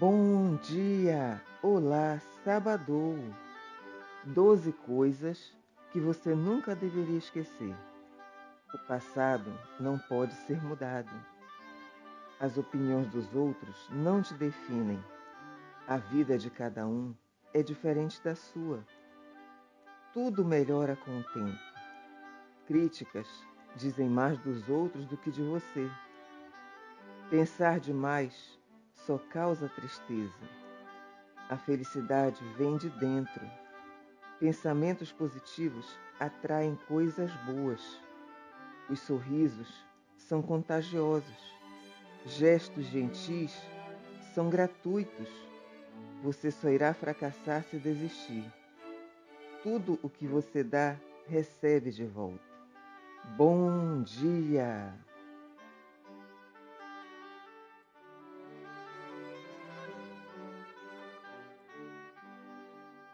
Bom dia! Olá, Sabadou! Doze coisas que você nunca deveria esquecer. O passado não pode ser mudado. As opiniões dos outros não te definem. A vida de cada um é diferente da sua. Tudo melhora com o tempo. Críticas dizem mais dos outros do que de você. Pensar demais só causa tristeza. A felicidade vem de dentro. Pensamentos positivos atraem coisas boas. Os sorrisos são contagiosos. Gestos gentis são gratuitos. Você só irá fracassar se desistir. Tudo o que você dá, recebe de volta. Bom dia!